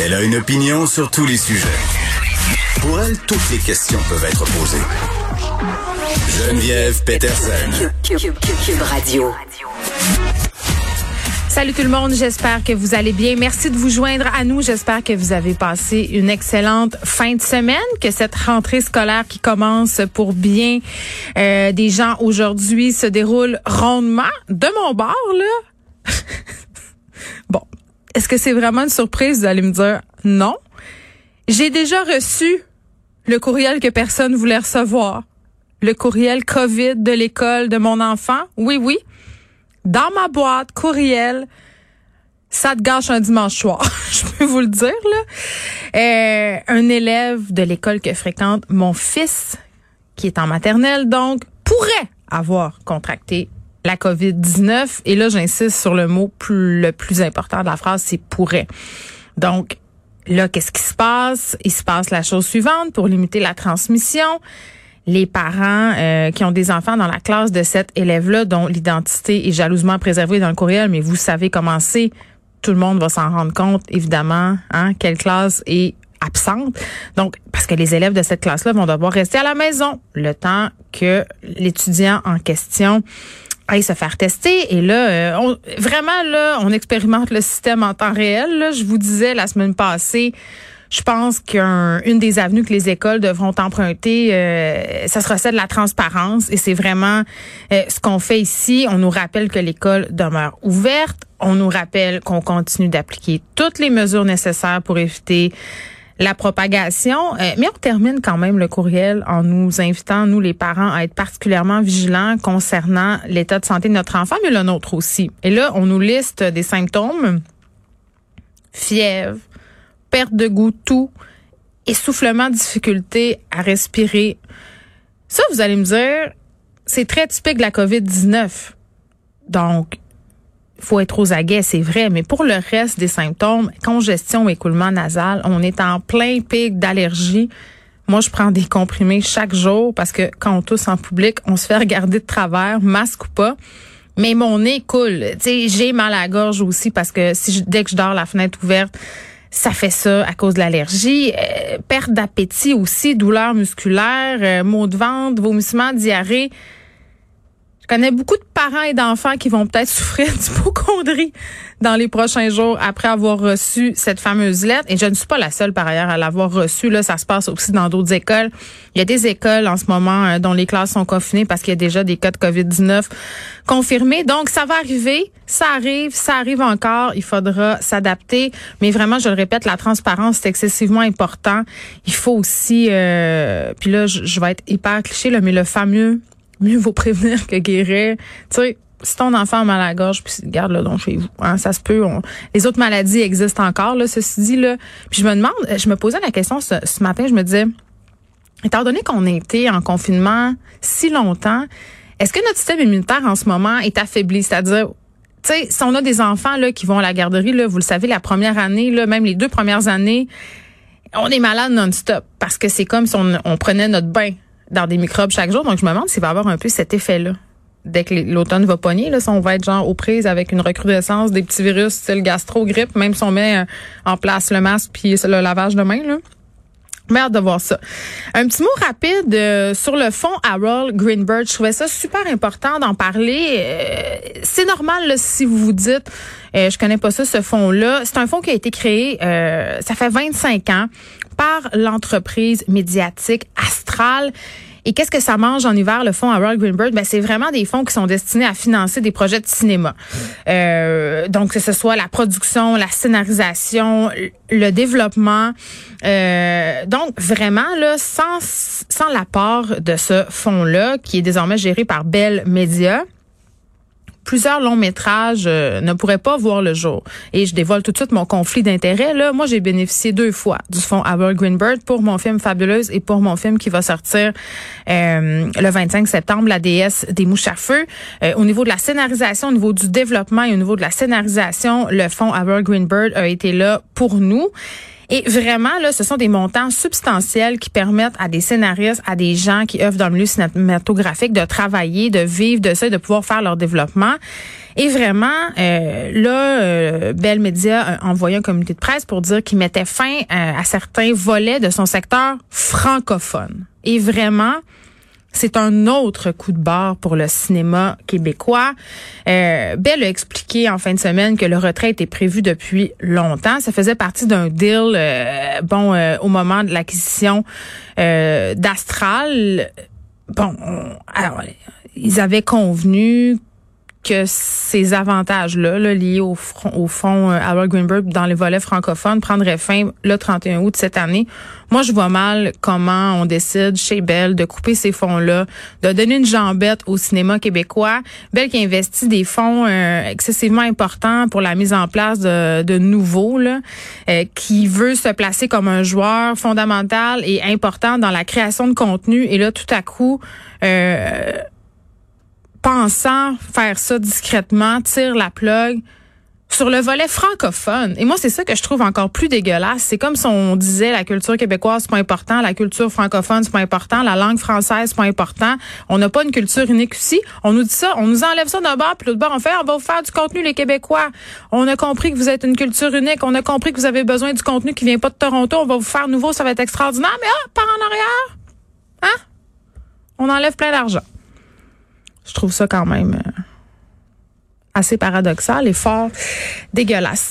Elle a une opinion sur tous les sujets. Pour elle, toutes les questions peuvent être posées. Geneviève Peterson. Cube, Radio. Salut tout le monde, j'espère que vous allez bien. Merci de vous joindre à nous. J'espère que vous avez passé une excellente fin de semaine, que cette rentrée scolaire qui commence pour bien euh, des gens aujourd'hui se déroule rondement. De mon bord, là. bon, est-ce que c'est vraiment une surprise? Vous allez me dire non? J'ai déjà reçu le courriel que personne voulait recevoir. Le courriel COVID de l'école de mon enfant. Oui, oui. Dans ma boîte courriel, ça te gâche un dimanche soir. Je peux vous le dire, là. Euh, un élève de l'école que fréquente mon fils, qui est en maternelle, donc, pourrait avoir contracté la COVID-19. Et là, j'insiste sur le mot plus, le plus important de la phrase, c'est pourrait. Donc, là, qu'est-ce qui se passe? Il se passe la chose suivante pour limiter la transmission. Les parents euh, qui ont des enfants dans la classe de cet élève-là, dont l'identité est jalousement préservée dans le courriel, mais vous savez comment c'est. Tout le monde va s'en rendre compte, évidemment, hein, quelle classe est absente. Donc, parce que les élèves de cette classe-là vont devoir rester à la maison le temps que l'étudiant en question aille se faire tester. Et là, euh, on, vraiment, là, on expérimente le système en temps réel. Là. Je vous disais la semaine passée, je pense qu'une des avenues que les écoles devront emprunter, euh, ça sera celle de la transparence. Et c'est vraiment euh, ce qu'on fait ici. On nous rappelle que l'école demeure ouverte. On nous rappelle qu'on continue d'appliquer toutes les mesures nécessaires pour éviter la propagation. Euh, mais on termine quand même le courriel en nous invitant, nous les parents, à être particulièrement vigilants concernant l'état de santé de notre enfant, mais le nôtre aussi. Et là, on nous liste des symptômes. Fièvre, perte de goût, tout, essoufflement, difficulté à respirer. Ça, vous allez me dire, c'est très typique de la COVID-19. Donc, faut être aux aguets, c'est vrai, mais pour le reste des symptômes, congestion, écoulement nasal, on est en plein pic d'allergie. Moi, je prends des comprimés chaque jour parce que quand on tousse en public, on se fait regarder de travers, masque ou pas. Mais mon nez coule. J'ai mal à la gorge aussi parce que si dès que je dors la fenêtre ouverte, ça fait ça à cause de l'allergie. Euh, perte d'appétit aussi, douleur musculaire, euh, maux de ventre, vomissements, diarrhée. Je connais beaucoup de parents et d'enfants qui vont peut-être souffrir d'hypochondrie dans les prochains jours après avoir reçu cette fameuse lettre. Et je ne suis pas la seule par ailleurs à l'avoir reçue. Là, ça se passe aussi dans d'autres écoles. Il y a des écoles en ce moment euh, dont les classes sont confinées parce qu'il y a déjà des cas de COVID-19 confirmés. Donc, ça va arriver. Ça arrive, ça arrive encore. Il faudra s'adapter. Mais vraiment, je le répète, la transparence, c'est excessivement important. Il faut aussi, euh, puis là, je, je vais être hyper cliché, là, mais le fameux mieux vaut prévenir que guérir. Tu sais, si ton enfant a mal à la gorge, puis garde-le donc chez vous. Hein, ça se peut. les autres maladies existent encore, là, ceci dit. Là. Puis je me demande, je me posais la question ce, matin, je me disais, étant donné qu'on a été en confinement si longtemps, est-ce que notre système immunitaire en ce moment est affaibli? C'est-à-dire, tu sais, si on a des enfants là, qui vont à la garderie, là, vous le savez, la première année, là, même les deux premières années, on est malade non-stop parce que c'est comme si on, on prenait notre bain dans des microbes chaque jour. Donc, je me demande s'il va avoir un peu cet effet-là. Dès que l'automne va pogner, là, si on va être genre aux prises avec une recrudescence des petits virus style gastro, grippe, même si on met euh, en place le masque puis le lavage de main, là. Merde de voir ça. Un petit mot rapide euh, sur le fond Harold Greenberg. Je trouvais ça super important d'en parler. Euh, c'est normal si vous vous dites, je connais pas ça, ce fonds-là. C'est un fonds qui a été créé, ça fait 25 ans par l'entreprise médiatique Astral. Et qu'est-ce que ça mange en hiver, le fonds Harold Greenberg? Ben, c'est vraiment des fonds qui sont destinés à financer des projets de cinéma. Euh, donc, que ce soit la production, la scénarisation, le développement. Euh, donc, vraiment, là, sans, sans l'apport de ce fonds-là, qui est désormais géré par Bell Media, plusieurs longs métrages euh, ne pourraient pas voir le jour. Et je dévoile tout de suite mon conflit d'intérêts. Là, moi, j'ai bénéficié deux fois du fonds Albert Greenberg pour mon film Fabuleuse et pour mon film qui va sortir euh, le 25 septembre, La déesse des mouches à feu. Euh, au niveau de la scénarisation, au niveau du développement et au niveau de la scénarisation, le fonds Albert Greenberg a été là pour nous. Et vraiment, là, ce sont des montants substantiels qui permettent à des scénaristes, à des gens qui œuvrent dans le milieu cinématographique de travailler, de vivre de ça, de pouvoir faire leur développement. Et vraiment, euh, là, euh, Bell Media a envoyé un communiqué de presse pour dire qu'il mettait fin euh, à certains volets de son secteur francophone. Et vraiment, c'est un autre coup de barre pour le cinéma québécois. Euh, Bell a expliqué en fin de semaine que le retrait était prévu depuis longtemps. Ça faisait partie d'un deal, euh, bon, euh, au moment de l'acquisition euh, d'Astral. Bon, alors, ils avaient convenu que ces avantages-là, liés au, front, au fonds euh, Albert Greenberg dans les volets francophones, prendraient fin le 31 août cette année. Moi, je vois mal comment on décide chez Bell de couper ces fonds-là, de donner une jambette au cinéma québécois. Bell qui investit des fonds euh, excessivement importants pour la mise en place de, de nouveaux, là, euh, qui veut se placer comme un joueur fondamental et important dans la création de contenu. Et là, tout à coup... Euh, pensant faire ça discrètement, tire la plug sur le volet francophone. Et moi, c'est ça que je trouve encore plus dégueulasse. C'est comme si on disait la culture québécoise, c'est pas important, la culture francophone, c'est pas important, la langue française, c'est pas important. On n'a pas une culture unique ici. On nous dit ça, on nous enlève ça d'un bord, puis l'autre bord, on fait, on va vous faire du contenu, les Québécois. On a compris que vous êtes une culture unique. On a compris que vous avez besoin du contenu qui vient pas de Toronto. On va vous faire nouveau, ça va être extraordinaire. Mais ah, par en arrière, hein? On enlève plein d'argent. Je trouve ça quand même euh, assez paradoxal et fort dégueulasse.